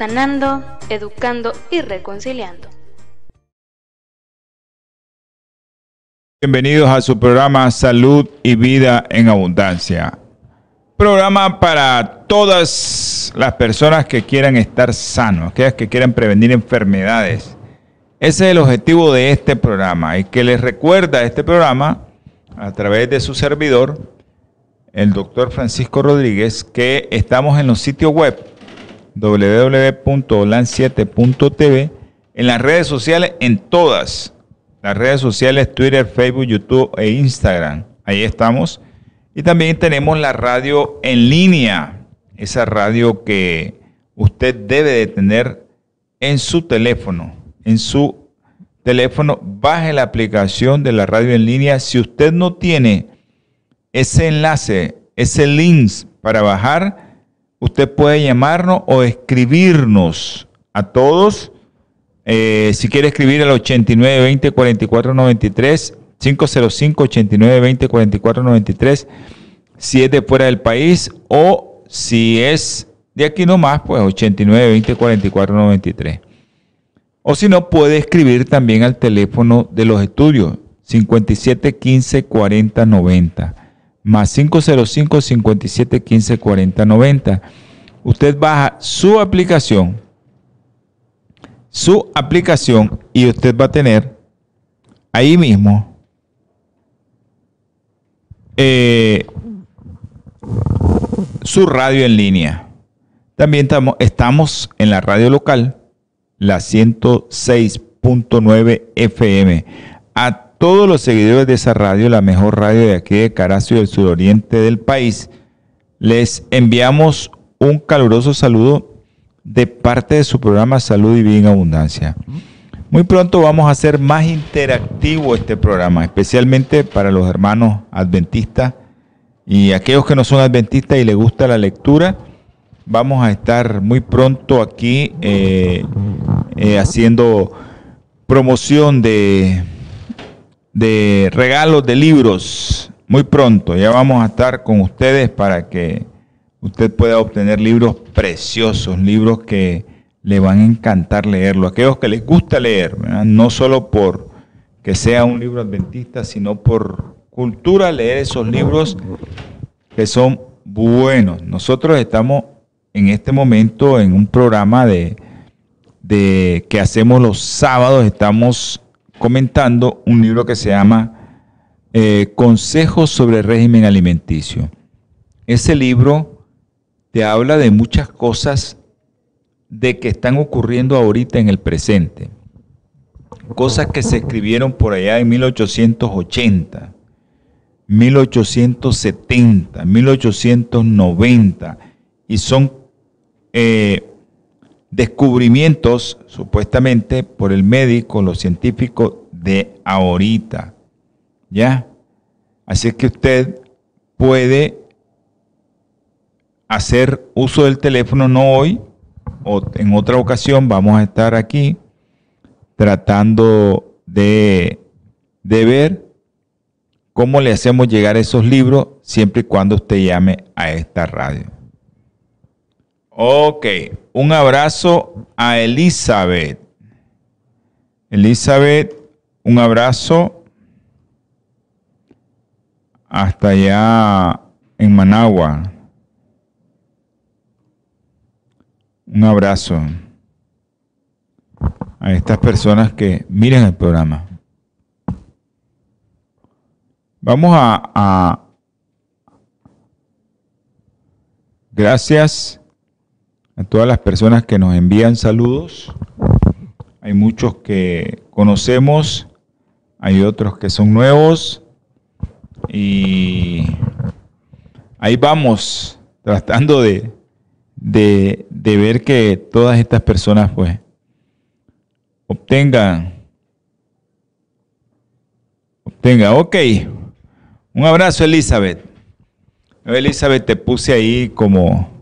sanando, educando y reconciliando. Bienvenidos a su programa Salud y Vida en Abundancia. Programa para todas las personas que quieran estar sanos, aquellas que quieran prevenir enfermedades. Ese es el objetivo de este programa y que les recuerda este programa a través de su servidor, el doctor Francisco Rodríguez, que estamos en los sitios web www.olan7.tv, en las redes sociales, en todas las redes sociales, Twitter, Facebook, YouTube e Instagram. Ahí estamos. Y también tenemos la radio en línea, esa radio que usted debe de tener en su teléfono. En su teléfono, baje la aplicación de la radio en línea. Si usted no tiene ese enlace, ese link para bajar, usted puede llamarnos o escribirnos a todos. Eh, si quiere escribir al 8920 4493 505 8920 4493 si es de fuera del país o si es de aquí nomás, pues 8920 4493. O si no, puede escribir también al teléfono de los estudios 57 15 40 90 más 505 57 15 40 90. Usted baja su aplicación, su aplicación y usted va a tener ahí mismo eh, su radio en línea. También estamos, estamos en la radio local, la 106.9 FM. A todos los seguidores de esa radio, la mejor radio de aquí de Carazo y del suroriente del país, les enviamos un caluroso saludo de parte de su programa Salud y Vida en Abundancia. Muy pronto vamos a hacer más interactivo este programa, especialmente para los hermanos adventistas y aquellos que no son adventistas y les gusta la lectura. Vamos a estar muy pronto aquí eh, eh, haciendo promoción de de regalos de libros muy pronto. Ya vamos a estar con ustedes para que usted pueda obtener libros preciosos, libros que le van a encantar leerlo. Aquellos que les gusta leer, no solo por que sea un libro adventista, sino por cultura, leer esos libros que son buenos. Nosotros estamos en este momento en un programa de, de que hacemos los sábados, estamos comentando un libro que se llama eh, Consejos sobre régimen alimenticio. Ese libro te habla de muchas cosas de que están ocurriendo ahorita en el presente. Cosas que se escribieron por allá en 1880, 1870, 1890 y son eh, descubrimientos supuestamente por el médico, los científicos de ahorita. ¿Ya? Así que usted puede hacer uso del teléfono no hoy o en otra ocasión vamos a estar aquí tratando de, de ver cómo le hacemos llegar esos libros siempre y cuando usted llame a esta radio. Ok, un abrazo a Elizabeth. Elizabeth, un abrazo hasta allá en Managua. Un abrazo a estas personas que miren el programa. Vamos a, a gracias a todas las personas que nos envían saludos. Hay muchos que conocemos, hay otros que son nuevos y ahí vamos tratando de, de, de ver que todas estas personas pues obtengan, obtengan, ok, un abrazo Elizabeth. Elizabeth, te puse ahí como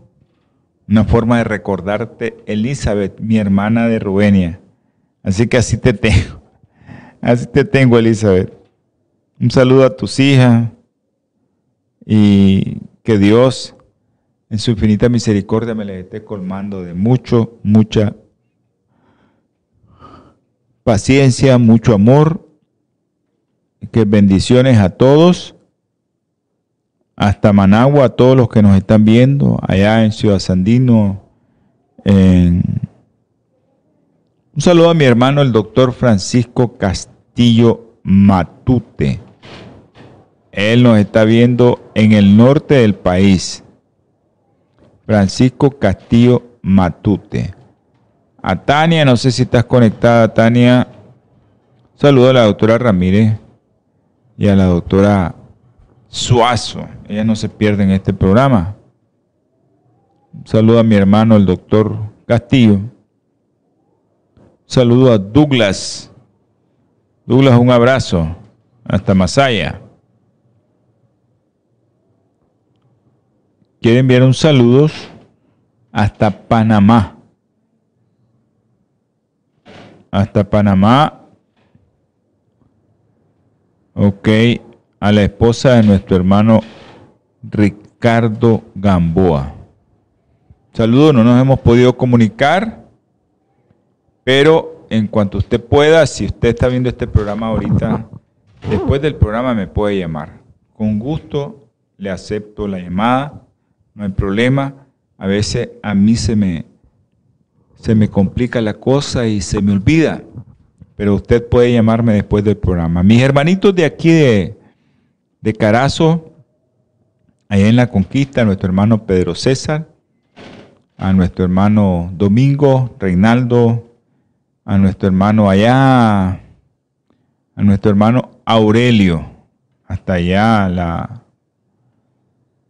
una forma de recordarte, Elizabeth, mi hermana de Rubenia. Así que así te tengo. Así te tengo, Elizabeth. Un saludo a tus hijas y que Dios en su infinita misericordia me le esté colmando de mucho, mucha paciencia, mucho amor. Que bendiciones a todos hasta Managua, a todos los que nos están viendo, allá en Ciudad Sandino. Un saludo a mi hermano, el doctor Francisco Castillo Matute. Él nos está viendo en el norte del país. Francisco Castillo Matute. A Tania, no sé si estás conectada, Tania. saludo a la doctora Ramírez y a la doctora Suazo. Ella no se pierde en este programa. Un saludo a mi hermano, el doctor Castillo. Un saludo a Douglas. Douglas, un abrazo. Hasta Masaya. Quiero enviar un saludo hasta Panamá. Hasta Panamá. Ok a la esposa de nuestro hermano Ricardo Gamboa. Saludos, no nos hemos podido comunicar, pero en cuanto usted pueda, si usted está viendo este programa ahorita, después del programa me puede llamar. Con gusto le acepto la llamada, no hay problema. A veces a mí se me, se me complica la cosa y se me olvida, pero usted puede llamarme después del programa. Mis hermanitos de aquí de, de Carazo, allá en la conquista, a nuestro hermano Pedro César, a nuestro hermano Domingo, Reinaldo, a nuestro hermano allá, a nuestro hermano Aurelio, hasta allá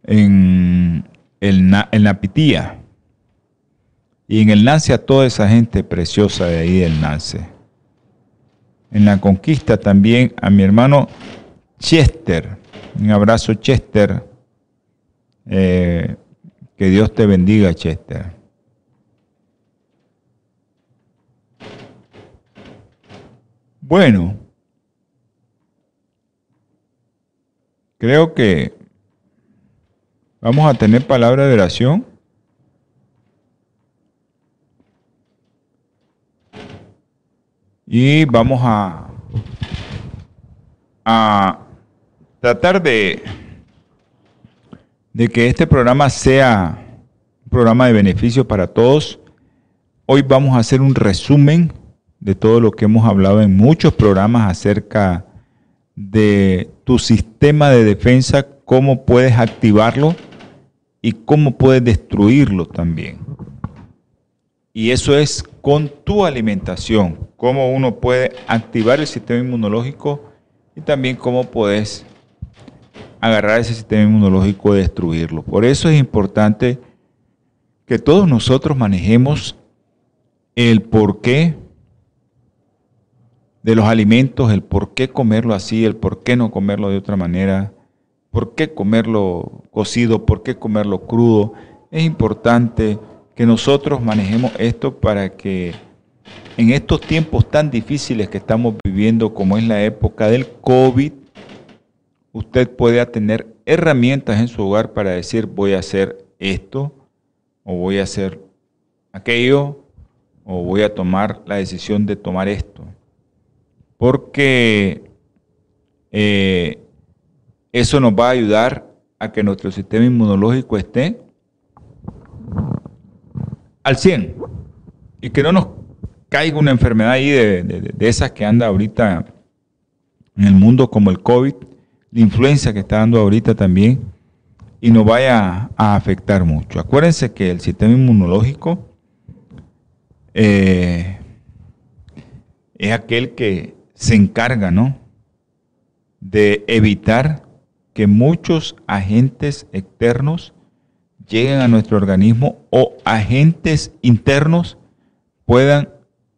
en, el, en la Pitía. Y en el Nance a toda esa gente preciosa de ahí del Nance. En la conquista también a mi hermano Chester, un abrazo, Chester. Eh, que Dios te bendiga, Chester. Bueno, creo que vamos a tener palabra de oración. Y vamos a, a tratar de, que este programa sea un programa de beneficio para todos. Hoy vamos a hacer un resumen de todo lo que hemos hablado en muchos programas acerca de tu sistema de defensa, cómo puedes activarlo y cómo puedes destruirlo también. Y eso es con tu alimentación, cómo uno puede activar el sistema inmunológico y también cómo puedes agarrar ese sistema inmunológico y destruirlo. Por eso es importante que todos nosotros manejemos el porqué de los alimentos, el por qué comerlo así, el por qué no comerlo de otra manera, por qué comerlo cocido, por qué comerlo crudo. Es importante que nosotros manejemos esto para que en estos tiempos tan difíciles que estamos viviendo, como es la época del COVID, usted puede tener herramientas en su hogar para decir voy a hacer esto o voy a hacer aquello o voy a tomar la decisión de tomar esto. Porque eh, eso nos va a ayudar a que nuestro sistema inmunológico esté al 100 y que no nos caiga una enfermedad ahí de, de esas que anda ahorita en el mundo como el COVID la influencia que está dando ahorita también y nos vaya a afectar mucho. Acuérdense que el sistema inmunológico eh, es aquel que se encarga, ¿no? De evitar que muchos agentes externos lleguen a nuestro organismo o agentes internos puedan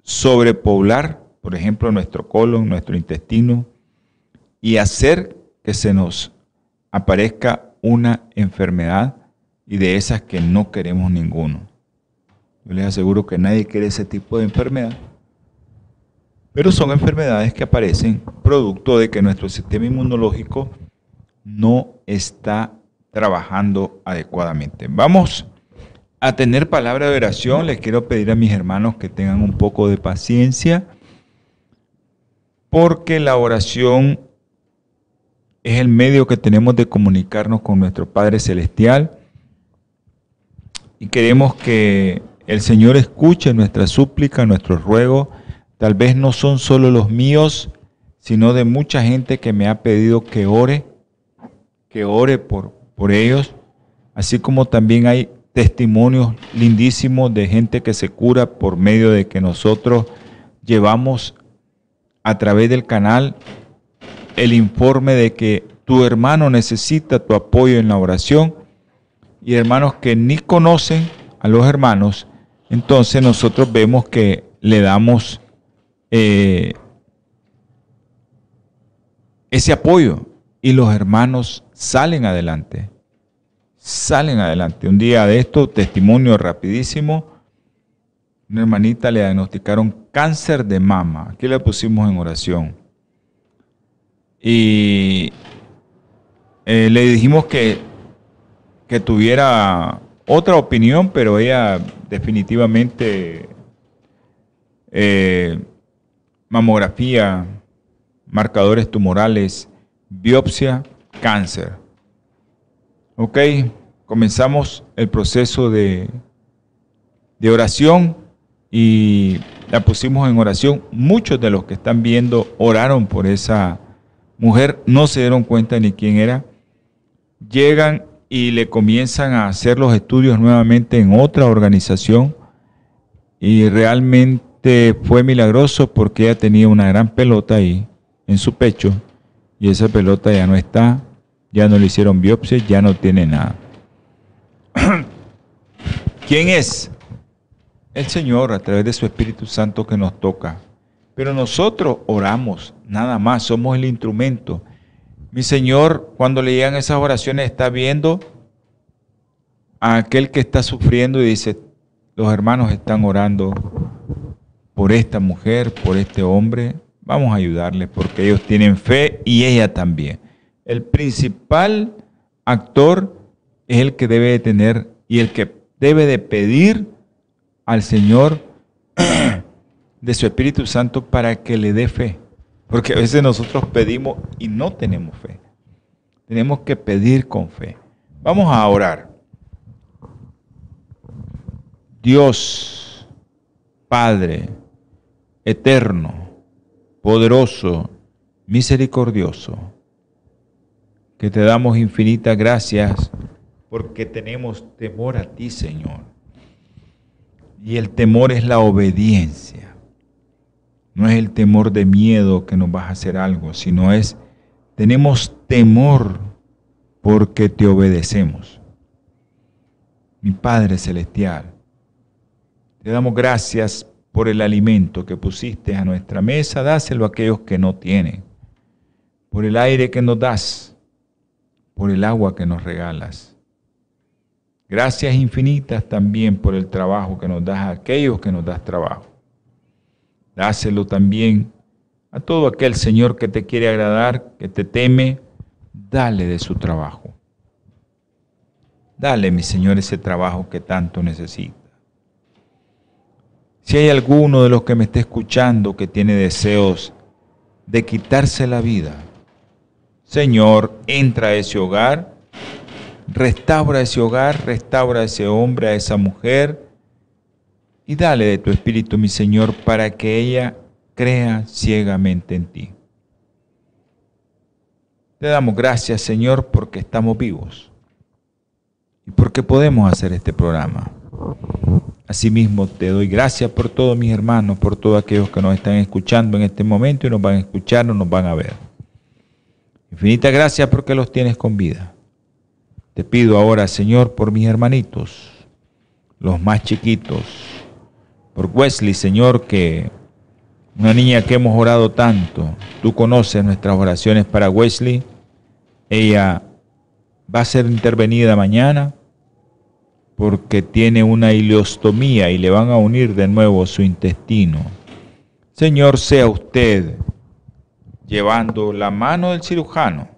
sobrepoblar, por ejemplo, nuestro colon, nuestro intestino, y hacer que se nos aparezca una enfermedad y de esas que no queremos ninguno. Yo les aseguro que nadie quiere ese tipo de enfermedad, pero son enfermedades que aparecen producto de que nuestro sistema inmunológico no está trabajando adecuadamente. Vamos a tener palabra de oración. Les quiero pedir a mis hermanos que tengan un poco de paciencia, porque la oración es el medio que tenemos de comunicarnos con nuestro Padre Celestial y queremos que el Señor escuche nuestra súplica, nuestros ruegos. Tal vez no son solo los míos, sino de mucha gente que me ha pedido que ore, que ore por, por ellos, así como también hay testimonios lindísimos de gente que se cura por medio de que nosotros llevamos a través del canal el informe de que tu hermano necesita tu apoyo en la oración y hermanos que ni conocen a los hermanos, entonces nosotros vemos que le damos eh, ese apoyo y los hermanos salen adelante, salen adelante. Un día de esto, testimonio rapidísimo, una hermanita le diagnosticaron cáncer de mama, aquí le pusimos en oración. Y eh, le dijimos que, que tuviera otra opinión, pero ella definitivamente eh, mamografía, marcadores tumorales, biopsia, cáncer. Ok, comenzamos el proceso de, de oración y la pusimos en oración. Muchos de los que están viendo oraron por esa mujer, no se dieron cuenta ni quién era. Llegan y le comienzan a hacer los estudios nuevamente en otra organización y realmente fue milagroso porque ella tenía una gran pelota ahí en su pecho y esa pelota ya no está, ya no le hicieron biopsia, ya no tiene nada. ¿Quién es? El Señor a través de su Espíritu Santo que nos toca. Pero nosotros oramos, nada más, somos el instrumento. Mi Señor, cuando le llegan esas oraciones, está viendo a aquel que está sufriendo y dice, los hermanos están orando por esta mujer, por este hombre, Vamos a ayudarles porque ellos tienen fe y ella también. El principal actor es el que debe de tener y el que debe de pedir al Señor de su Espíritu Santo para que le dé fe. Porque a veces nosotros pedimos y no tenemos fe. Tenemos que pedir con fe. Vamos a orar. Dios, Padre, eterno, poderoso, misericordioso, que te damos infinitas gracias porque tenemos temor a ti, Señor. Y el temor es la obediencia. No es el temor de miedo que nos vas a hacer algo, sino es, tenemos temor porque te obedecemos. Mi Padre Celestial, te damos gracias por el alimento que pusiste a nuestra mesa, dáselo a aquellos que no tienen. Por el aire que nos das, por el agua que nos regalas. Gracias infinitas también por el trabajo que nos das a aquellos que nos das trabajo. Dáselo también a todo aquel Señor que te quiere agradar, que te teme, dale de su trabajo. Dale, mi Señor, ese trabajo que tanto necesita. Si hay alguno de los que me esté escuchando que tiene deseos de quitarse la vida, Señor, entra a ese hogar, restaura ese hogar, restaura a ese hombre, a esa mujer, y dale de tu espíritu, mi Señor, para que ella crea ciegamente en ti. Te damos gracias, Señor, porque estamos vivos y porque podemos hacer este programa. Asimismo, te doy gracias por todos mis hermanos, por todos aquellos que nos están escuchando en este momento y nos van a escuchar o nos van a ver. Infinita gracias porque los tienes con vida. Te pido ahora, Señor, por mis hermanitos, los más chiquitos, por Wesley, Señor, que una niña que hemos orado tanto, tú conoces nuestras oraciones para Wesley, ella va a ser intervenida mañana porque tiene una ileostomía y le van a unir de nuevo su intestino. Señor, sea usted llevando la mano del cirujano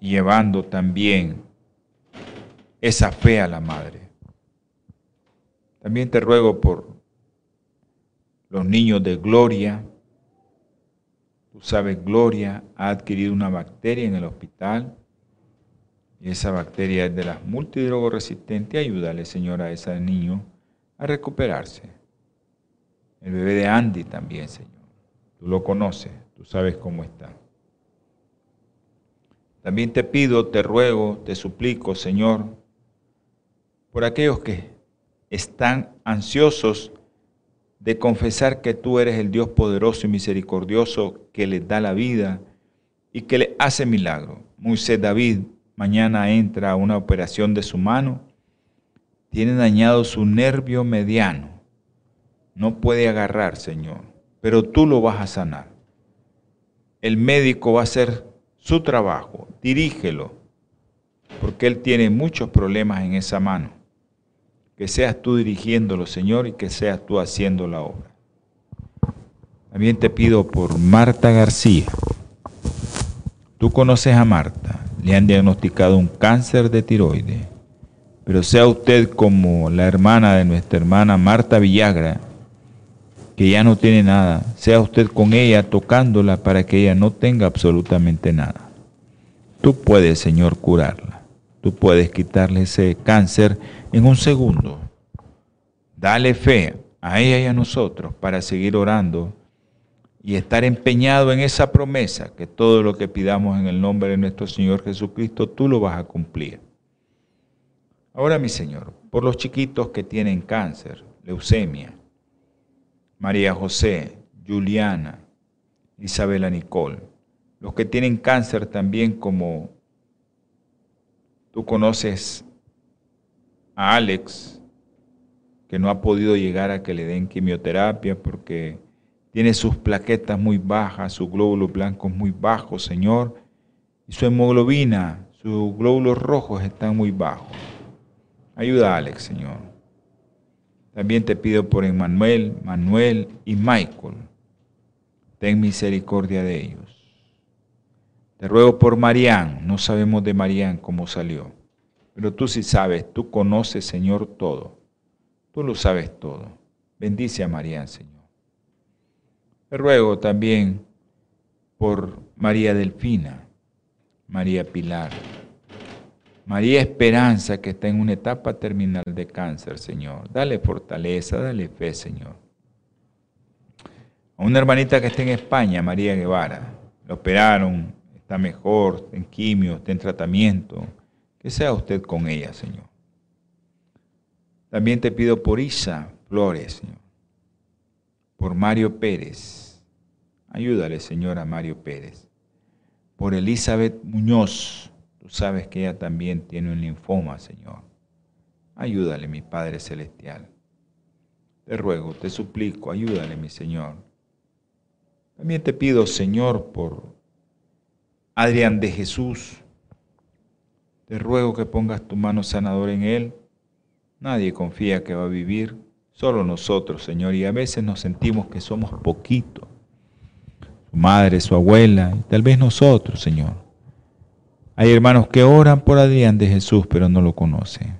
llevando también esa fe a la madre. También te ruego por los niños de Gloria. Tú sabes, Gloria ha adquirido una bacteria en el hospital y esa bacteria es de las multidrogoresistentes. Ayúdale, Señor, a ese niño a recuperarse. El bebé de Andy también, Señor. Tú lo conoces, tú sabes cómo está. También te pido, te ruego, te suplico, Señor, por aquellos que están ansiosos de confesar que tú eres el Dios poderoso y misericordioso que les da la vida y que le hace milagro. Moisés David mañana entra a una operación de su mano, tiene dañado su nervio mediano, no puede agarrar, Señor, pero tú lo vas a sanar. El médico va a hacer su trabajo, dirígelo, porque él tiene muchos problemas en esa mano. Que seas tú dirigiéndolo, Señor, y que seas tú haciendo la obra. También te pido por Marta García. Tú conoces a Marta le han diagnosticado un cáncer de tiroides. Pero sea usted como la hermana de nuestra hermana Marta Villagra, que ya no tiene nada, sea usted con ella tocándola para que ella no tenga absolutamente nada. Tú puedes, Señor, curarla. Tú puedes quitarle ese cáncer en un segundo. Dale fe a ella y a nosotros para seguir orando y estar empeñado en esa promesa que todo lo que pidamos en el nombre de nuestro Señor Jesucristo, tú lo vas a cumplir. Ahora, mi Señor, por los chiquitos que tienen cáncer, leucemia, María José, Juliana, Isabela Nicole, los que tienen cáncer también como tú conoces a Alex, que no ha podido llegar a que le den quimioterapia porque tiene sus plaquetas muy bajas, sus glóbulos blancos muy bajos, Señor. Y su hemoglobina, sus glóbulos rojos están muy bajos. Ayuda a Alex, Señor. También te pido por Emmanuel, Manuel y Michael. Ten misericordia de ellos. Te ruego por Marían. No sabemos de Marían cómo salió. Pero tú sí sabes, tú conoces, Señor, todo. Tú lo sabes todo. Bendice a Marían, Señor. Te ruego también por María Delfina, María Pilar, María Esperanza, que está en una etapa terminal de cáncer, Señor. Dale fortaleza, dale fe, Señor. A una hermanita que está en España, María Guevara, la operaron, está mejor, en quimio, está en tratamiento. Que sea usted con ella, Señor. También te pido por Isa Flores, Señor. Por Mario Pérez Ayúdale, señora Mario Pérez. Por Elizabeth Muñoz. Tú sabes que ella también tiene un linfoma, Señor. Ayúdale, mi Padre Celestial. Te ruego, te suplico, ayúdale, mi Señor. También te pido, Señor, por Adrián de Jesús. Te ruego que pongas tu mano sanadora en él. Nadie confía que va a vivir, solo nosotros, Señor, y a veces nos sentimos que somos poquitos su madre, su abuela, y tal vez nosotros, Señor. Hay hermanos que oran por Adrián de Jesús, pero no lo conocen.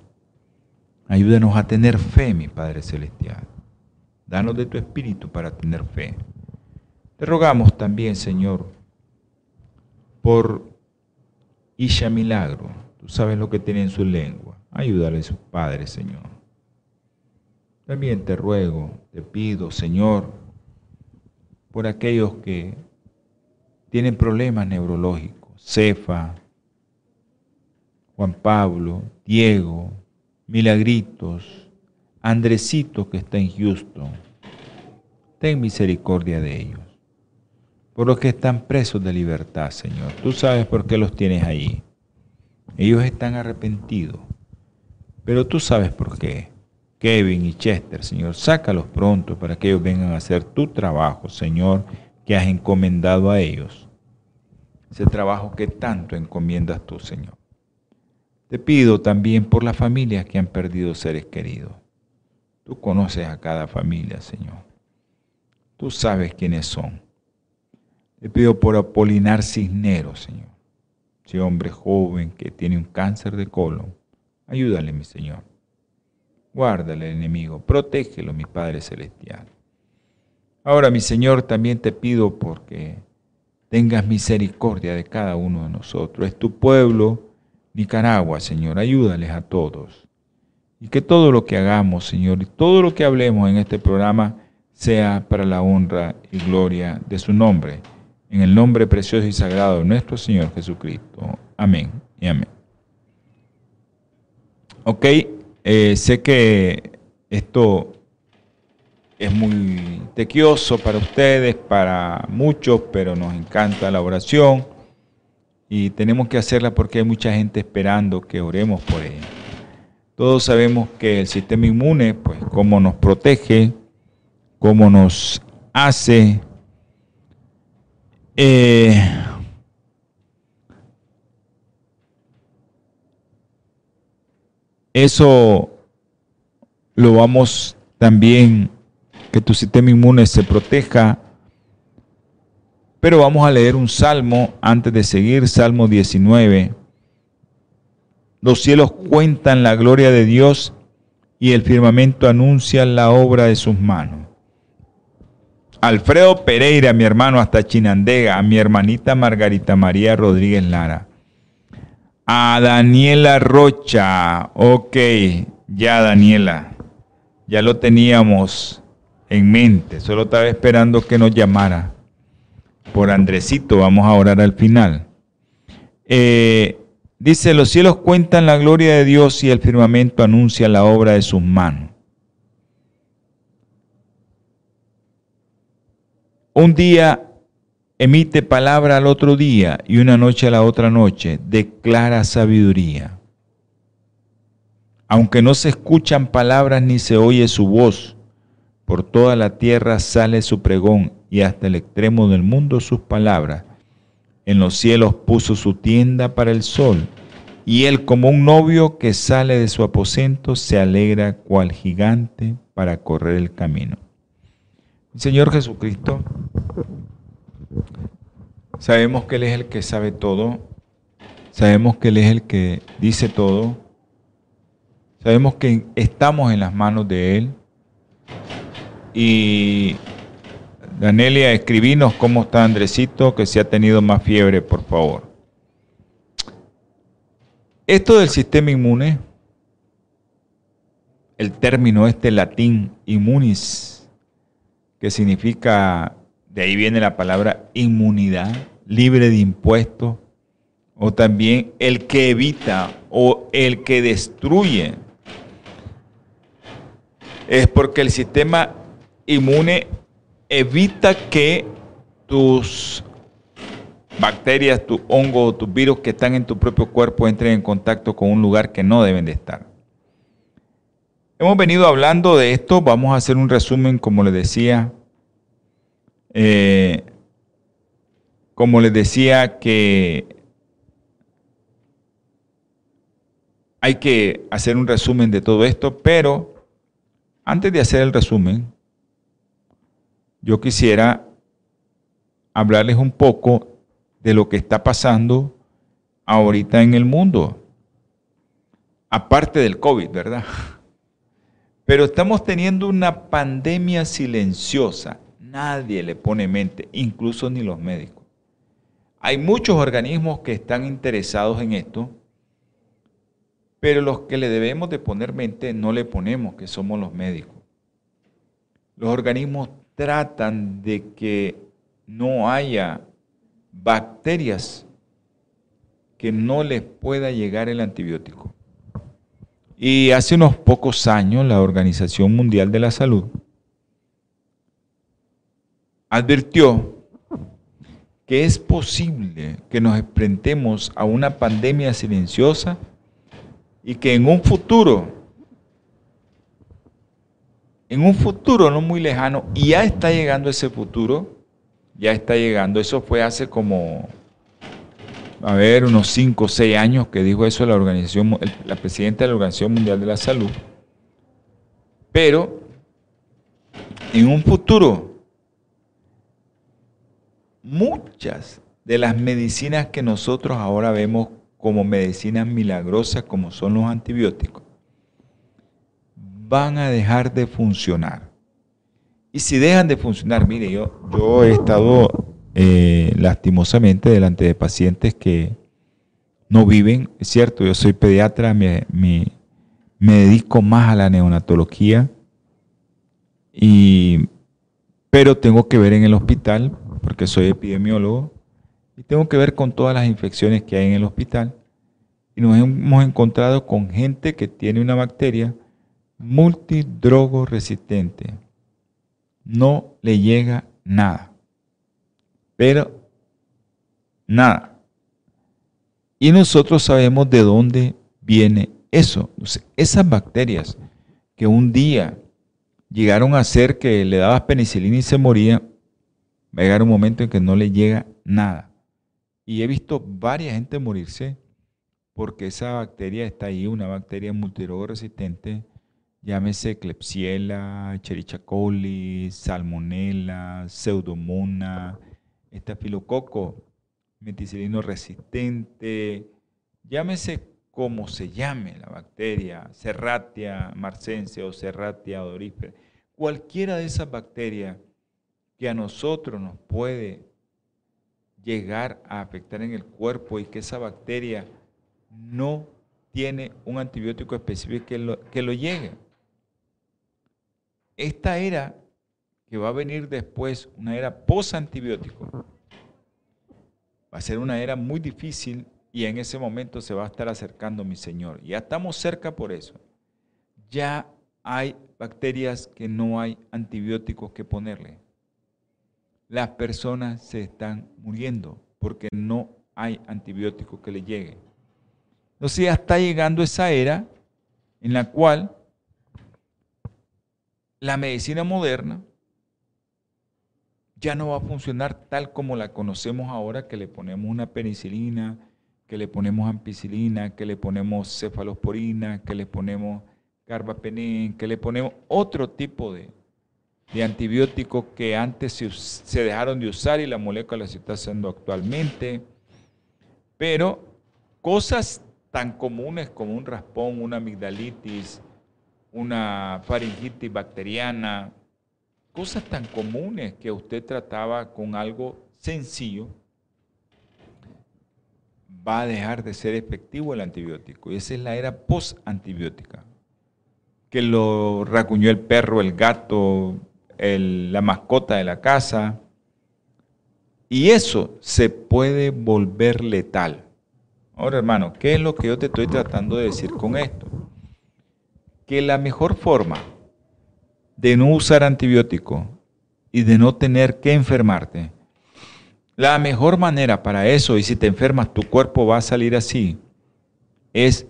Ayúdanos a tener fe, mi Padre Celestial. Danos de tu espíritu para tener fe. Te rogamos también, Señor, por Isha Milagro. Tú sabes lo que tiene en su lengua. Ayúdale a su Padre, Señor. También te ruego, te pido, Señor, por aquellos que tienen problemas neurológicos. Cefa, Juan Pablo, Diego, Milagritos, Andresito que está en Houston. Ten misericordia de ellos. Por los que están presos de libertad, Señor. Tú sabes por qué los tienes ahí. Ellos están arrepentidos. Pero tú sabes por qué. Kevin y Chester, Señor, sácalos pronto para que ellos vengan a hacer tu trabajo, Señor, que has encomendado a ellos. Ese trabajo que tanto encomiendas tú, Señor. Te pido también por las familias que han perdido seres queridos. Tú conoces a cada familia, Señor. Tú sabes quiénes son. Te pido por Apolinar Cisneros, Señor. Ese hombre joven que tiene un cáncer de colon. Ayúdale, mi Señor. Guárdale al enemigo. Protégelo, mi Padre Celestial. Ahora, mi Señor, también te pido porque tengas misericordia de cada uno de nosotros. Es tu pueblo, Nicaragua, Señor. Ayúdales a todos. Y que todo lo que hagamos, Señor, y todo lo que hablemos en este programa sea para la honra y gloria de su nombre, en el nombre precioso y sagrado de nuestro Señor Jesucristo. Amén y amén. Ok, eh, sé que esto es muy tequioso para ustedes, para muchos, pero nos encanta la oración y tenemos que hacerla porque hay mucha gente esperando que oremos por ella. Todos sabemos que el sistema inmune, pues, cómo nos protege, cómo nos hace eh, eso lo vamos también que tu sistema inmune se proteja pero vamos a leer un salmo antes de seguir, Salmo 19. Los cielos cuentan la gloria de Dios y el firmamento anuncia la obra de sus manos. Alfredo Pereira, mi hermano, hasta Chinandega, a mi hermanita Margarita María Rodríguez Lara. A Daniela Rocha, ok, ya Daniela, ya lo teníamos en mente, solo estaba esperando que nos llamara. Por Andresito, vamos a orar al final. Eh, dice, los cielos cuentan la gloria de Dios y el firmamento anuncia la obra de sus manos. Un día emite palabra al otro día y una noche a la otra noche, declara sabiduría. Aunque no se escuchan palabras ni se oye su voz, por toda la tierra sale su pregón y hasta el extremo del mundo sus palabras. En los cielos puso su tienda para el sol, y él como un novio que sale de su aposento se alegra cual gigante para correr el camino. Señor Jesucristo, sabemos que Él es el que sabe todo, sabemos que Él es el que dice todo, sabemos que estamos en las manos de Él. Y Danelia, escribinos cómo está Andresito, que se ha tenido más fiebre, por favor. Esto del sistema inmune, el término este latín inmunis, que significa, de ahí viene la palabra inmunidad, libre de impuestos, o también el que evita o el que destruye. Es porque el sistema inmune evita que tus bacterias, tu hongo, tus virus que están en tu propio cuerpo entren en contacto con un lugar que no deben de estar. Hemos venido hablando de esto, vamos a hacer un resumen, como les decía. Eh, como les decía que hay que hacer un resumen de todo esto, pero antes de hacer el resumen, yo quisiera hablarles un poco de lo que está pasando ahorita en el mundo, aparte del COVID, ¿verdad? Pero estamos teniendo una pandemia silenciosa. Nadie le pone mente, incluso ni los médicos. Hay muchos organismos que están interesados en esto, pero los que le debemos de poner mente no le ponemos, que somos los médicos. Los organismos tratan de que no haya bacterias que no les pueda llegar el antibiótico. Y hace unos pocos años la Organización Mundial de la Salud advirtió que es posible que nos enfrentemos a una pandemia silenciosa y que en un futuro, en un futuro no muy lejano, y ya está llegando ese futuro, ya está llegando, eso fue hace como, a ver, unos 5 o 6 años que dijo eso la organización, la presidenta de la Organización Mundial de la Salud, pero en un futuro, muchas de las medicinas que nosotros ahora vemos como medicinas milagrosas, como son los antibióticos, van a dejar de funcionar. Y si dejan de funcionar, mire, yo, yo he estado eh, lastimosamente delante de pacientes que no viven, es cierto, yo soy pediatra, me, dedico más a la neonatología, pero tengo que ver en el hospital, porque soy epidemiólogo, y tengo que ver con todas las infecciones que hay en el hospital. Y nos hemos encontrado con gente que tiene una bacteria multidrogo resistente. No le llega nada. Pero nada. Y nosotros sabemos de dónde viene eso. esas bacterias que un día llegaron a ser que le dabas penicilina y se moría, va a llegar un momento en que no le llega nada. Y he visto varias gente morirse porque esa bacteria está ahí, una bacteria multirogo resistente, llámese Klebsiella, Escherichia coli, Salmonella, Pseudomonas, estafilococo, meticilino resistente, llámese como se llame la bacteria, Serratia marcense o Serratia odorífera, cualquiera de esas bacterias que a nosotros nos puede llegar a afectar en el cuerpo y que esa bacteria no tiene un antibiótico específico que lo, que lo llegue. Esta era que va a venir después, una era post-antibiótico, va a ser una era muy difícil y en ese momento se va a estar acercando mi Señor. Ya estamos cerca por eso. Ya hay bacterias que no hay antibióticos que ponerle. Las personas se están muriendo porque no hay antibióticos que le lleguen. Entonces ya está llegando esa era en la cual la medicina moderna ya no va a funcionar tal como la conocemos ahora, que le ponemos una penicilina, que le ponemos ampicilina, que le ponemos cefalosporina, que le ponemos carbapenem, que le ponemos otro tipo de, antibióticos que antes se, dejaron de usar y la molécula se está haciendo actualmente. Pero cosas tan comunes como un raspón, una amigdalitis, una faringitis bacteriana, cosas tan comunes que usted trataba con algo sencillo, va a dejar de ser efectivo el antibiótico. Y esa es la era post-antibiótica. Que lo racuñó el perro, el gato, la mascota de la casa. Y eso se puede volver letal. Ahora, hermano, ¿qué es lo que yo te estoy tratando de decir con esto? Que la mejor forma de no usar antibiótico y de no tener que enfermarte la mejor manera para eso, y si te enfermas, tu cuerpo va a salir así, es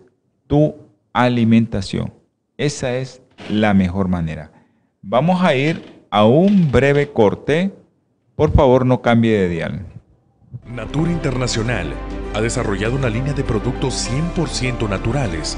tu alimentación. Esa es la mejor manera. Vamos a ir a un breve corte. Por favor, no cambie de dial. Natura Internacional ha desarrollado una línea de productos 100% naturales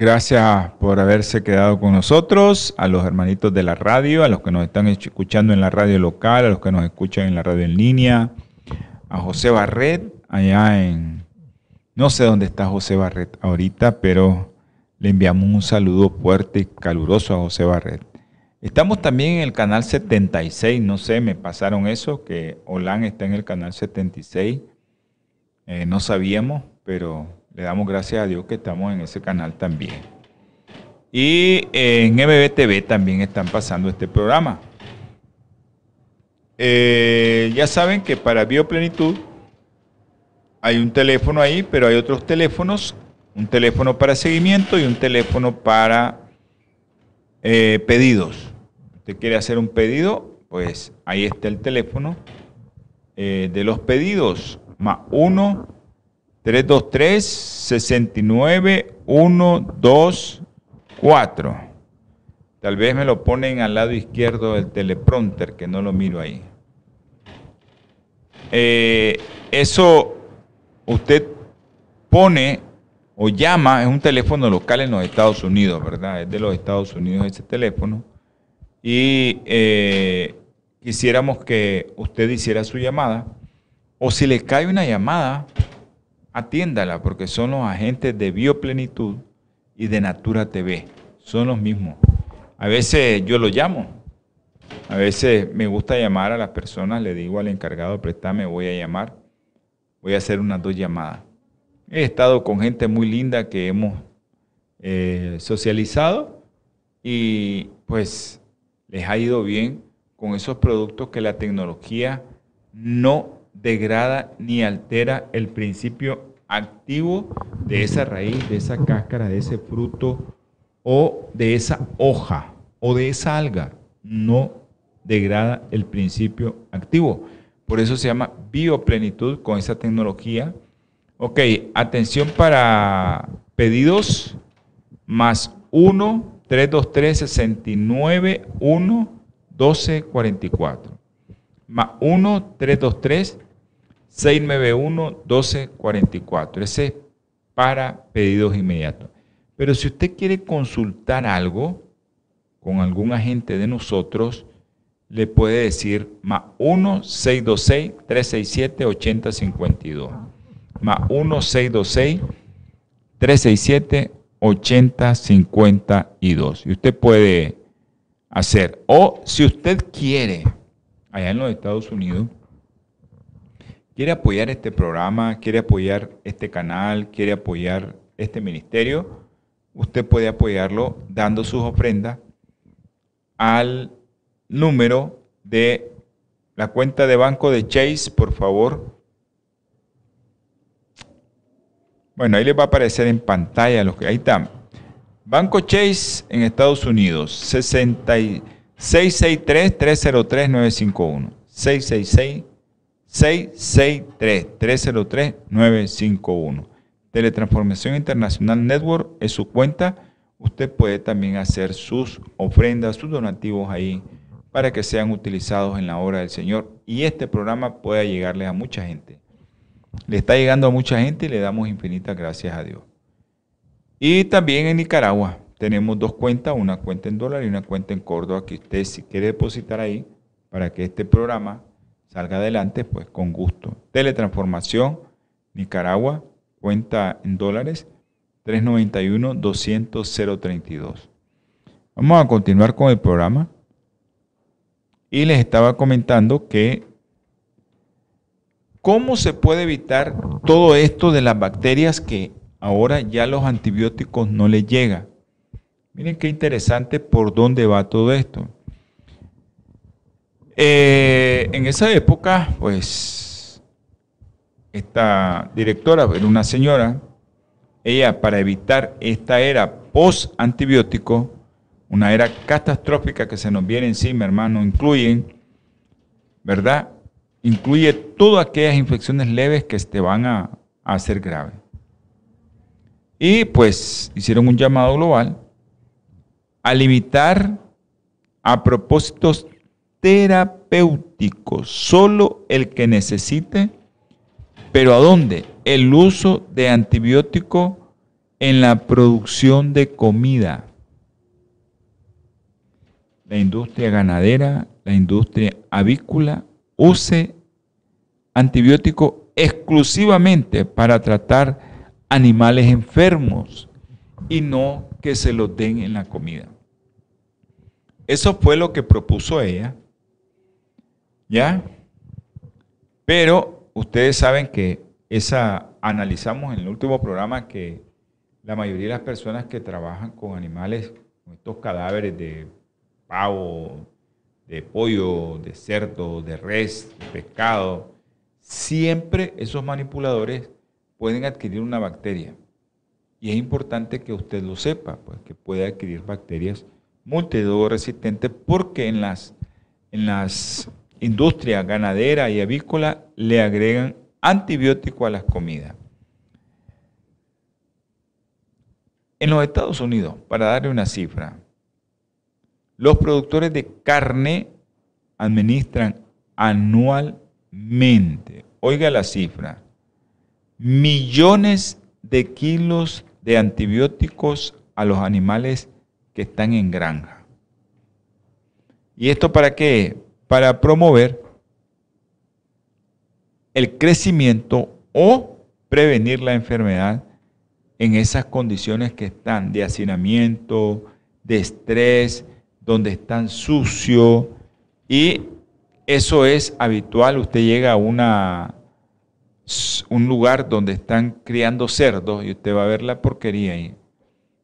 Gracias por haberse quedado con nosotros, a los hermanitos de la radio, a los que nos están escuchando en la radio local, a los que nos escuchan en la radio en línea, a José Barret, allá en... No sé dónde está José Barret ahorita, pero le enviamos un saludo fuerte y caluroso a José Barret. Estamos también en el canal 76, no sé, me pasaron eso, que Olan está en el canal 76. Eh, no sabíamos, pero le damos gracias a Dios que estamos en ese canal también. Y en MBTV también están pasando este programa. Eh, ya saben que para Bioplenitud hay un teléfono ahí, pero hay otros teléfonos, un teléfono para seguimiento y un teléfono para eh, pedidos. Usted quiere hacer un pedido, pues ahí está el teléfono eh, de los pedidos, más 1 323 69 124 4. Tal vez me lo ponen al lado izquierdo del teleprompter, que no lo miro ahí. Eh, eso usted pone o llama, es un teléfono local en los Estados Unidos, ¿verdad? Es de los Estados Unidos ese teléfono. Y eh, quisiéramos que usted hiciera su llamada. O si le cae una llamada, atiéndala, porque son los agentes de Bioplenitud y de Natura TV. Son los mismos. A veces yo lo llamo. A veces me gusta llamar a las personas, le digo al encargado, préstame, voy a llamar. Voy a hacer unas dos llamadas. He estado con gente muy linda que hemos eh, socializado y pues les ha ido bien con esos productos que la tecnología no degrada ni altera el principio activo de esa raíz, de esa cáscara, de ese fruto o de esa hoja o de esa alga. No degrada el principio activo. Por eso se llama bioplenitud con esa tecnología. Ok, atención para pedidos más 1 323 69 1 12 44. Más 1 323 691-1244. Ese es para pedidos inmediatos. Pero si usted quiere consultar algo con algún agente de nosotros, le puede decir más 1-626-367-8052. Más 1-626-367-8052. Y usted puede hacer, o si usted quiere, allá en los Estados Unidos, quiere apoyar este programa, quiere apoyar este canal, quiere apoyar este ministerio, usted puede apoyarlo dando sus ofrendas al número de la cuenta de banco de Chase, por favor. Bueno, ahí les va a aparecer en pantalla los que ahí están. Banco Chase en Estados Unidos, 663 303 951. 666 663-303-951. Teletransformación Internacional Network es su cuenta. Usted puede también hacer sus ofrendas, sus donativos ahí para que sean utilizados en la obra del Señor y este programa pueda llegarle a mucha gente. Le está llegando a mucha gente y le damos infinitas gracias a Dios. Y también en Nicaragua tenemos dos cuentas, una cuenta en dólar y una cuenta en Córdoba que usted si quiere depositar ahí para que este programa salga adelante, pues con gusto. Teletransformación, Nicaragua, cuenta en dólares, 391-200-032. Vamos a continuar con el programa. Y les estaba comentando que cómo se puede evitar todo esto de las bacterias que ahora ya los antibióticos no les llega. Miren qué interesante por dónde va todo esto. Eh, en esa época, pues, esta directora era una señora, ella para evitar esta era post-antibiótico, una era catastrófica que se nos viene encima, hermano, incluyen, ¿verdad? Incluye todas aquellas infecciones leves que te van a, a hacer grave. Y pues hicieron un llamado global a limitar a propósitos terapéutico, solo el que necesite, pero ¿a dónde? El uso de antibiótico en la producción de comida. La industria ganadera, la industria avícola, use antibiótico exclusivamente para tratar animales enfermos y no que se los den en la comida. Eso fue lo que propuso ella. ¿Ya? Pero ustedes saben que esa analizamos en el último programa que la mayoría de las personas que trabajan con animales, con estos cadáveres de pavo, de pollo, de cerdo, de res, de pescado, siempre esos manipuladores pueden adquirir una bacteria. Y es importante que usted lo sepa, pues que puede adquirir bacterias resistentes porque en las, en las industrias ganadera y avícola le agregan antibiótico a las comidas. En los Estados Unidos, para darle una cifra, los productores de carne administran anualmente, oiga la cifra, millones de kilos de antibióticos a los animales están en granja. ¿Y esto para qué? Para promover el crecimiento o prevenir la enfermedad en esas condiciones que están de hacinamiento, de estrés, donde están sucio y eso es habitual. Usted llega a una, un lugar donde están criando cerdos y usted va a ver la porquería ahí.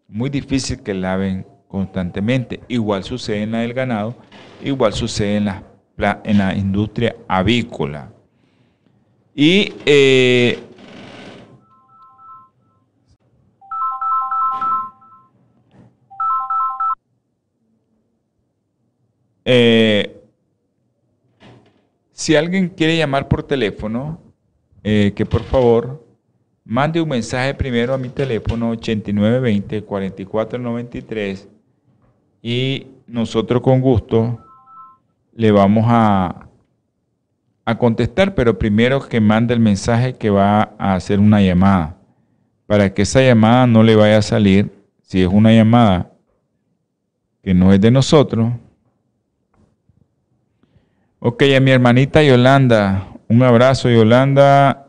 Muy difícil que laven constantemente. Igual sucede en la del ganado, igual sucede en la, en la industria avícola. Y eh, Eh, si alguien quiere llamar por teléfono, eh, que por favor mande un mensaje primero a mi teléfono 8920-4493 y nosotros con gusto le vamos a, a contestar, pero primero que mande el mensaje que va a hacer una llamada, para que esa llamada no le vaya a salir, si es una llamada que no es de nosotros, Ok, a mi hermanita Yolanda, un abrazo Yolanda,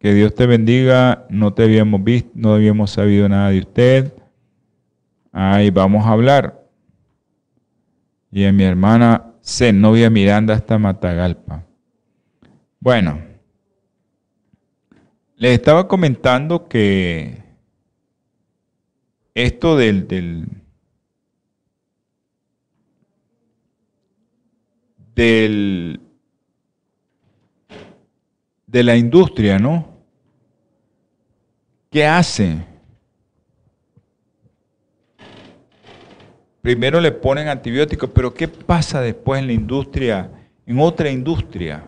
que Dios te bendiga, no te habíamos visto, no habíamos sabido nada de usted. Ahí vamos a hablar. Y a mi hermana Zenobia Miranda hasta Matagalpa. Bueno, les estaba comentando que esto del, del del, de la industria, ¿no? ¿Qué hace? Primero le ponen antibióticos, pero ¿qué pasa después en la industria, en otra industria?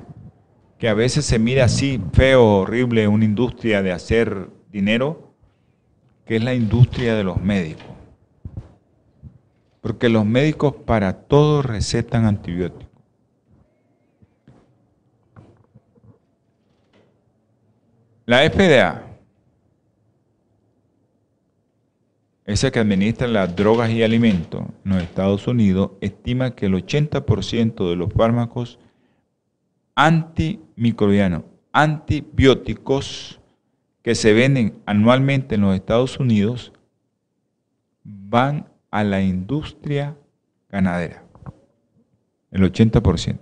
Que a veces se mira así feo, horrible, una industria de hacer dinero, que es la industria de los médicos. Porque los médicos para todo recetan antibióticos. La FDA, esa que administra las drogas y alimentos en los Estados Unidos, estima que el 80% de los fármacos antimicrobianos, antibióticos que se venden anualmente en los Estados Unidos van a la industria ganadera. El 80%.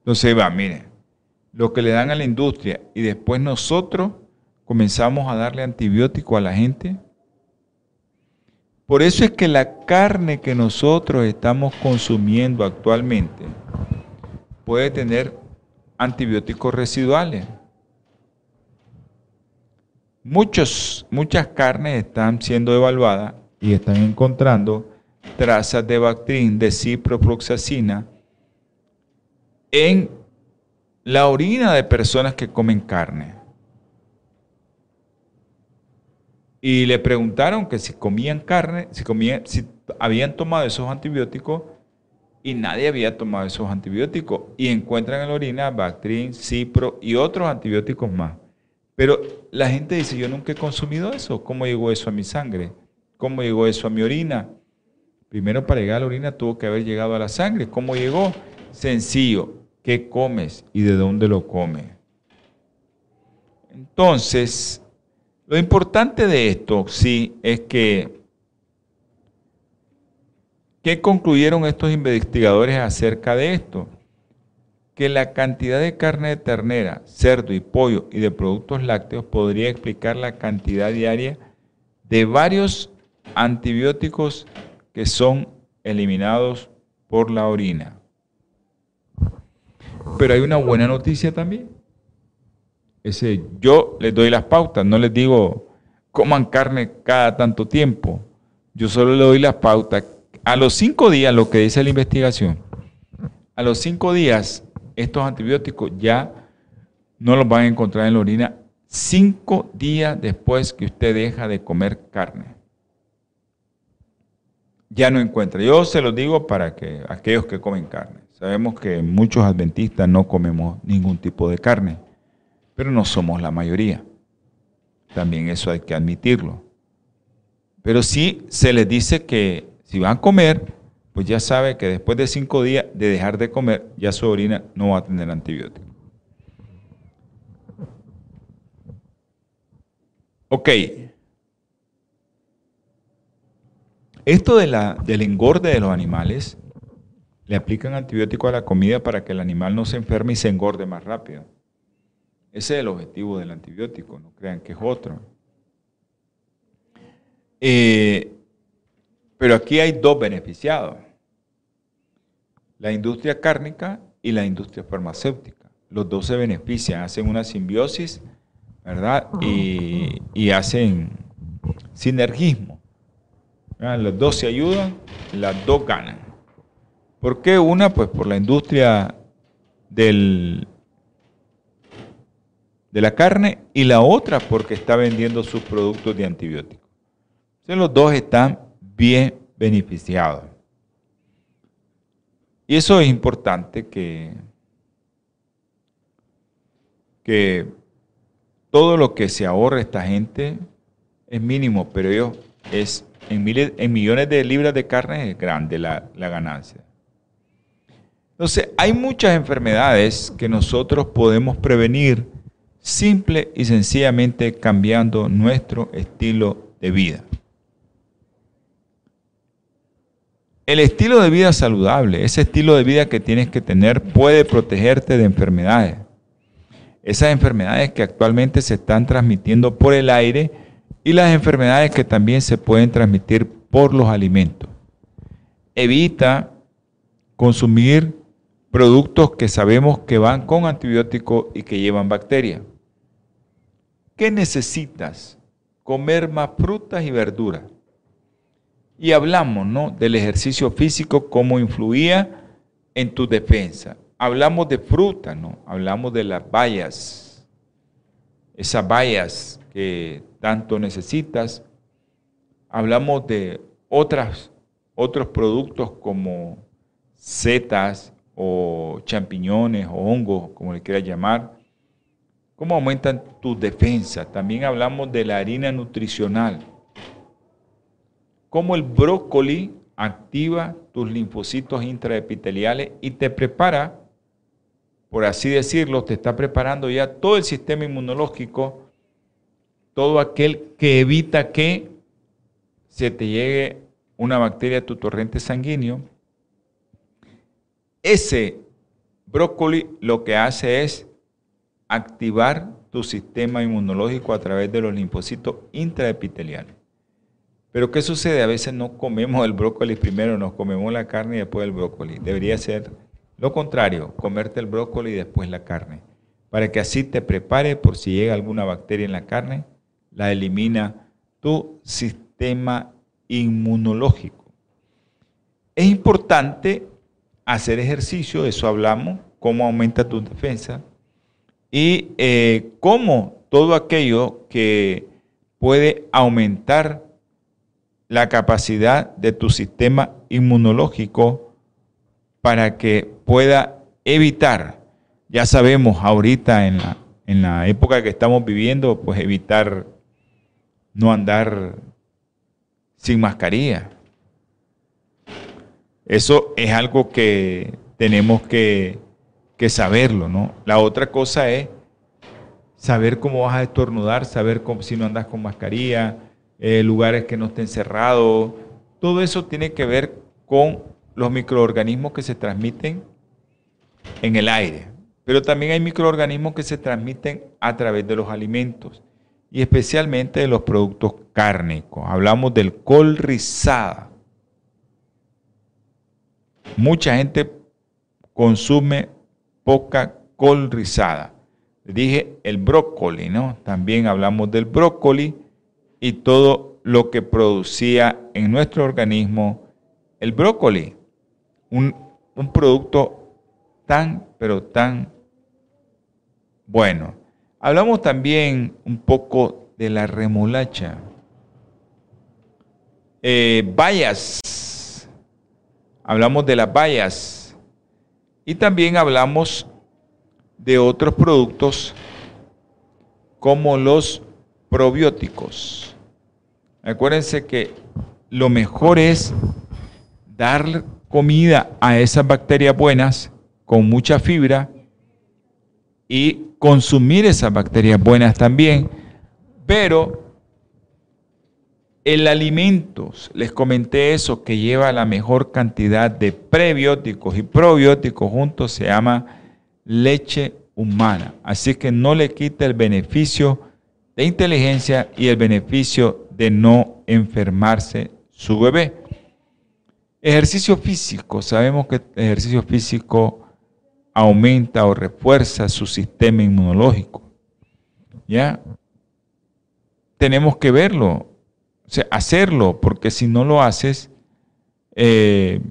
Entonces va, mire, lo que le dan a la industria y después nosotros comenzamos a darle antibiótico a la gente. Por eso es que la carne que nosotros estamos consumiendo actualmente puede tener antibióticos residuales. Muchos, muchas carnes están siendo evaluadas y están encontrando trazas de Bactrin, de ciprofloxacina, en la orina de personas que comen carne. Y le preguntaron que si comían carne, si, comían, si habían tomado esos antibióticos y nadie había tomado esos antibióticos. Y encuentran en la orina Bactrin, Cipro y otros antibióticos más. Pero la gente dice, yo nunca he consumido eso. ¿Cómo llegó eso a mi sangre? ¿Cómo llegó eso a mi orina? Primero para llegar a la orina tuvo que haber llegado a la sangre. ¿Cómo llegó? Sencillo, ¿qué comes y de dónde lo comes? Entonces, Lo importante de esto, sí, es que ¿qué concluyeron estos investigadores acerca de esto? Que la cantidad de carne de ternera, cerdo y pollo y de productos lácteos podría explicar la cantidad diaria de varios antibióticos que son eliminados por la orina. Pero hay una buena noticia también. Yo les doy las pautas, no les digo coman carne cada tanto tiempo. Yo solo le doy las pautas. A los cinco días, lo que dice la investigación, a los cinco días estos antibióticos ya no los van a encontrar en la orina cinco días después que usted deja de comer carne. Ya no encuentra. Yo se lo digo para que aquellos que comen carne. Sabemos que muchos adventistas no comemos ningún tipo de carne pero no somos la mayoría. También eso hay que admitirlo. Pero sí se les dice que si van a comer, pues ya sabe que después de cinco días de dejar de comer, ya su orina no va a tener antibiótico. Ok. Esto de la, del engorde de los animales, le aplican antibiótico a la comida para que el animal no se enferme y se engorde más rápido. Ese es el objetivo del antibiótico, no crean que es otro. Eh, pero aquí hay dos beneficiados, la industria cárnica y la industria farmacéutica. Los dos se benefician, hacen una simbiosis, ¿verdad? Y, hacen sinergismo. Los dos se ayudan, las dos ganan. ¿Por qué una? Pues por la industria de la carne y la otra porque está vendiendo sus productos de antibióticos. Entonces los dos están bien beneficiados. Y eso es importante que, que todo lo que se ahorra esta gente es mínimo, pero ellos es en, miles, en millones de libras de carne es grande la ganancia. Entonces, hay muchas enfermedades que nosotros podemos prevenir simple y sencillamente cambiando nuestro estilo de vida. El estilo de vida saludable, ese estilo de vida que tienes que tener puede protegerte de enfermedades. Esas enfermedades que actualmente se están transmitiendo por el aire y las enfermedades que también se pueden transmitir por los alimentos. Evita consumir productos que sabemos que van con antibióticos y que llevan bacterias. ¿Qué necesitas? Comer más frutas y verduras. Y hablamos ¿no? del ejercicio físico, cómo influía en tu defensa. Hablamos de fruta, ¿no? Hablamos de las bayas. Esas bayas que tanto necesitas. Hablamos de otras, otros productos como setas o champiñones o hongos, como le quieras llamar ¿Cómo aumentan tu defensa? También hablamos de la harina nutricional. Cómo el brócoli activa tus linfocitos intraepiteliales y te prepara, por así decirlo, te está preparando ya todo el sistema inmunológico, todo aquel que evita que se te llegue una bacteria a tu torrente sanguíneo. Ese brócoli lo que hace es activar tu sistema inmunológico a través de los linfocitos intraepiteliales. Pero ¿qué sucede? A veces no comemos el brócoli primero, nos comemos la carne y después el brócoli. Debería ser lo contrario, comerte el brócoli y después la carne, para que así te prepare por si llega alguna bacteria en la carne, la elimina tu sistema inmunológico. Es importante hacer ejercicio, eso hablamos, cómo aumenta tu defensa, y eh, cómo todo aquello que puede aumentar la capacidad de tu sistema inmunológico para que pueda evitar, ya sabemos ahorita en la, en la época que estamos viviendo, pues evitar no andar sin mascarilla. Eso es algo que tenemos que saberlo, ¿no? La otra cosa es, saber cómo vas a estornudar, saber si no andas con mascarilla, eh, lugares que no estén cerrados. Todo eso tiene que ver con los microorganismos que se transmiten en el aire. Pero también hay microorganismos que se transmiten a través de los alimentos y especialmente de los productos cárnicos. Hablamos del col rizada. Mucha gente consume poca col rizada. Dije el brócoli, ¿no? También hablamos del brócoli y todo lo que producía en nuestro organismo el brócoli. Un, producto tan, pero tan bueno. Hablamos también un poco de la remolacha. Eh. Hablamos de las bayas. Y también hablamos de otros productos como los probióticos. Acuérdense que lo mejor es dar comida a esas bacterias buenas con mucha fibra y consumir esas bacterias buenas también, pero el alimento, les comenté eso, que lleva la mejor cantidad de prebióticos y probióticos juntos, se llama leche humana. Así que no le quita el beneficio de inteligencia y el beneficio de no enfermarse su bebé. Ejercicio físico. Sabemos que el ejercicio físico aumenta o refuerza su sistema inmunológico. ¿Ya? Tenemos que verlo, o sea, hacerlo, porque si no lo haces, eh,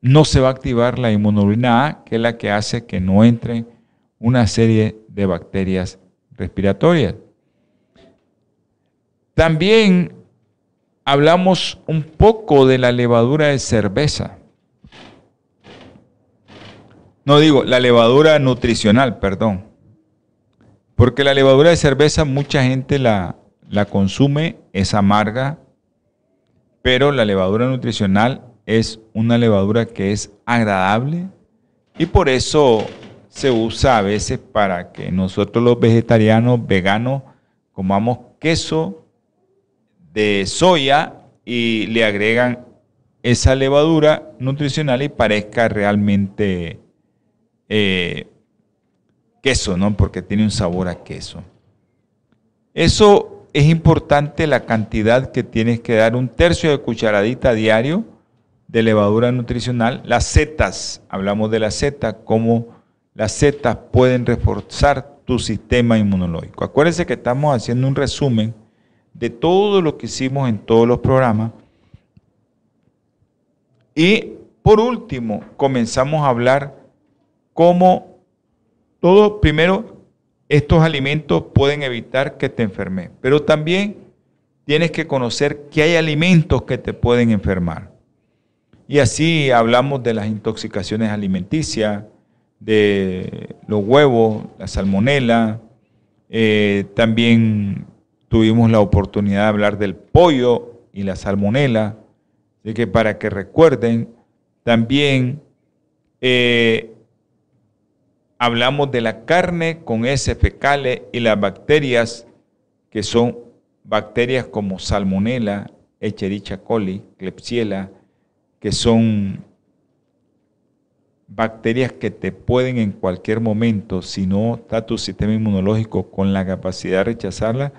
no se va a activar la inmunoglobulina A, que es la que hace que no entre una serie de bacterias respiratorias. También hablamos un poco de la levadura de cerveza. No digo, la levadura nutricional, perdón. Porque la levadura de cerveza mucha gente la, la consume, es amarga, pero la levadura nutricional es una levadura que es agradable y por eso se usa a veces para que nosotros los vegetarianos, veganos, comamos queso de soya y le agregan esa levadura nutricional y parezca realmente eh, queso, ¿no? Porque tiene un sabor a queso. Eso es importante la cantidad que tienes que dar, un tercio de cucharadita diario de levadura nutricional. Las setas, hablamos de las setas, cómo las setas pueden reforzar tu sistema inmunológico. Acuérdense que estamos haciendo un resumen de todo lo que hicimos en todos los programas. Y por último, comenzamos a hablar cómo todo, primero, estos alimentos pueden evitar que te enfermes, pero también tienes que conocer que hay alimentos que te pueden enfermar. Y así hablamos de las intoxicaciones alimenticias, de los huevos, la salmonela, eh, también tuvimos la oportunidad de hablar del pollo y la salmonela, así que para que recuerden, también eh, hablamos de la carne con S fecales y las bacterias que son bacterias como salmonella, Echerichia coli, Klebsiella, que son bacterias que te pueden en cualquier momento, si no está tu sistema inmunológico con la capacidad de rechazarla,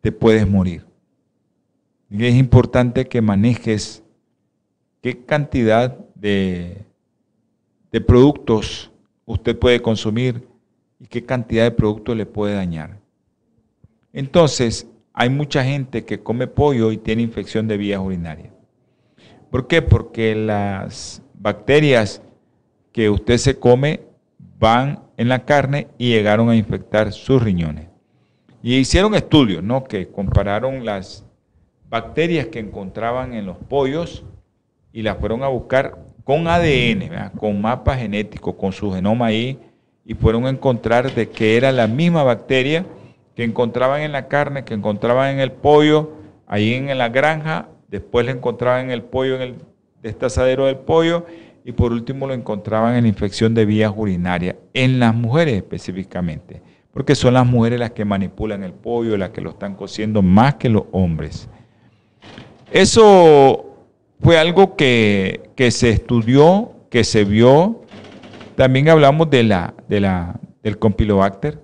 te puedes morir. Y es importante que manejes qué cantidad de, de productos usted puede consumir y qué cantidad de productos le puede dañar. Entonces, hay mucha gente que come pollo y tiene infección de vías urinarias. ¿Por qué? Porque las bacterias que usted se come van en la carne y llegaron a infectar sus riñones. Y hicieron estudios, ¿no? Que compararon las bacterias que encontraban en los pollos y las fueron a buscar con ADN, con mapa genético, con su genoma ahí, y fueron a encontrar de que era la misma bacteria que encontraban en la carne, que encontraban en el pollo, ahí en la granja, después le encontraban en el pollo, en el destazadero del pollo, y por último lo encontraban en la infección de vías urinarias, en las mujeres específicamente porque son las mujeres las que manipulan el pollo, las que lo están cociendo más que los hombres. Eso fue algo que, se estudió, que se vio. También hablamos de la, de la, del Compilobacter,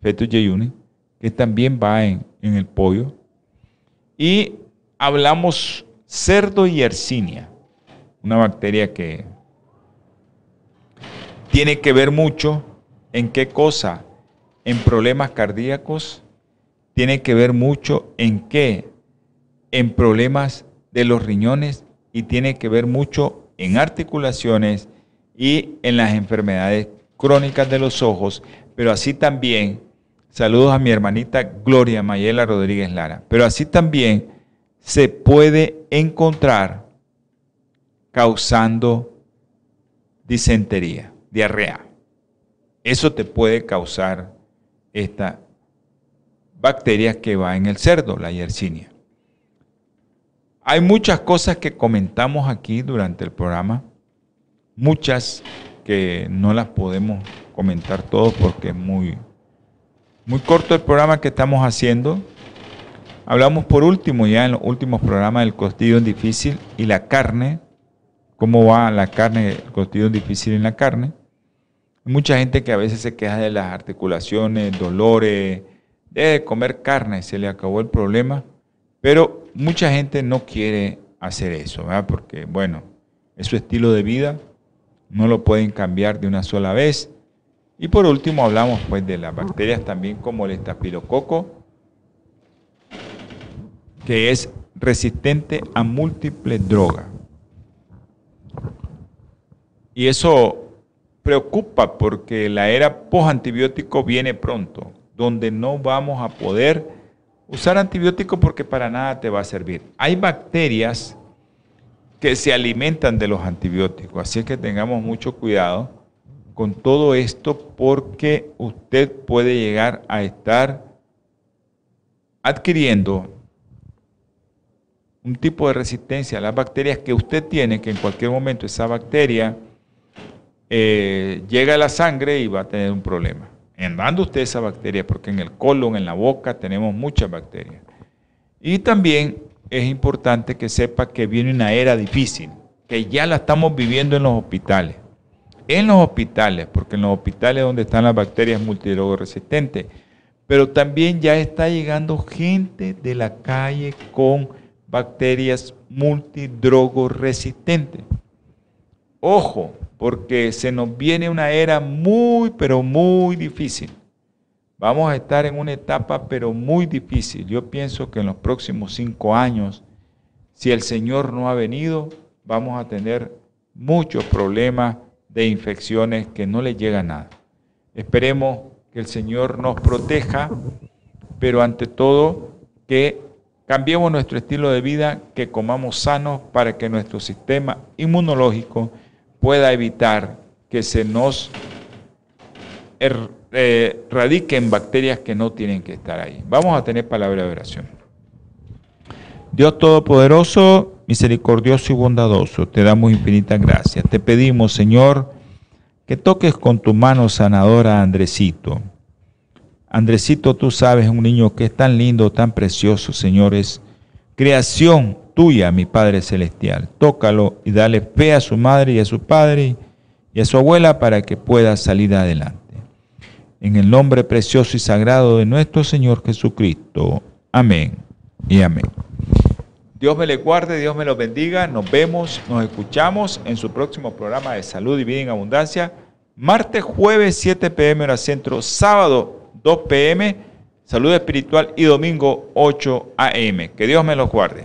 fetus jejuni, que también va en, en el pollo. Y hablamos cerdo y Yersinia, una bacteria que tiene que ver mucho en qué cosa, en problemas cardíacos, tiene que ver mucho en qué, en problemas de los riñones y tiene que ver mucho en articulaciones y en las enfermedades crónicas de los ojos, pero así también, saludos a mi hermanita Gloria Mayela Rodríguez Lara, pero así también se puede encontrar causando disentería, diarrea. Eso te puede causar esta bacteria que va en el cerdo, la Yersinia. Hay muchas cosas que comentamos aquí durante el programa, muchas que no las podemos comentar todos porque es muy, muy corto el programa que estamos haciendo. Hablamos por último, ya en los últimos programas, del costillo difícil y la carne, cómo va la carne, el costillo difícil en la carne. Mucha gente que a veces se queja de las articulaciones, dolores, de comer carne, se le acabó el problema, pero mucha gente no quiere hacer eso, ¿verdad? porque bueno, es su estilo de vida, no lo pueden cambiar de una sola vez. Y por último hablamos pues de las bacterias también como el estafilococo, que es resistente a múltiples drogas. Y eso preocupa porque la era post-antibiótico viene pronto, donde no vamos a poder usar antibióticos porque para nada te va a servir. Hay bacterias que se alimentan de los antibióticos, así que tengamos mucho cuidado con todo esto porque usted puede llegar a estar adquiriendo un tipo de resistencia a las bacterias que usted tiene, que en cualquier momento esa bacteria eh, llega a la sangre y va a tener un problema. Andando usted esa bacteria, porque en el colon, en la boca, tenemos muchas bacterias. Y también es importante que sepa que viene una era difícil, que ya la estamos viviendo en los hospitales. En los hospitales, porque en los hospitales donde están las bacterias multidrogoresistentes, pero también ya está llegando gente de la calle con bacterias multidrogoresistentes. Ojo, porque se nos viene una era muy, pero muy difícil. Vamos a estar en una etapa, pero muy difícil. Yo pienso que en los próximos cinco años, si el Señor no ha venido, vamos a tener muchos problemas de infecciones que no le llega nada. Esperemos que el Señor nos proteja, pero ante todo que Cambiemos nuestro estilo de vida, que comamos sano para que nuestro sistema inmunológico pueda evitar que se nos er, eh, radiquen bacterias que no tienen que estar ahí. Vamos a tener palabra de oración. Dios Todopoderoso, misericordioso y bondadoso, te damos infinitas gracias. Te pedimos, Señor, que toques con tu mano sanadora a Andresito Andresito, tú sabes, un niño que es tan lindo, tan precioso, Señor, es creación tuya, mi Padre Celestial. Tócalo y dale fe a su madre y a su padre y a su abuela para que pueda salir adelante. En el nombre precioso y sagrado de nuestro Señor Jesucristo. Amén y amén. Dios me le guarde, Dios me lo bendiga. Nos vemos, nos escuchamos en su próximo programa de Salud y Vida en Abundancia. Martes, jueves, 7 pm hora centro, sábado 2 pm, salud espiritual y domingo 8 am. Que Dios me los guarde.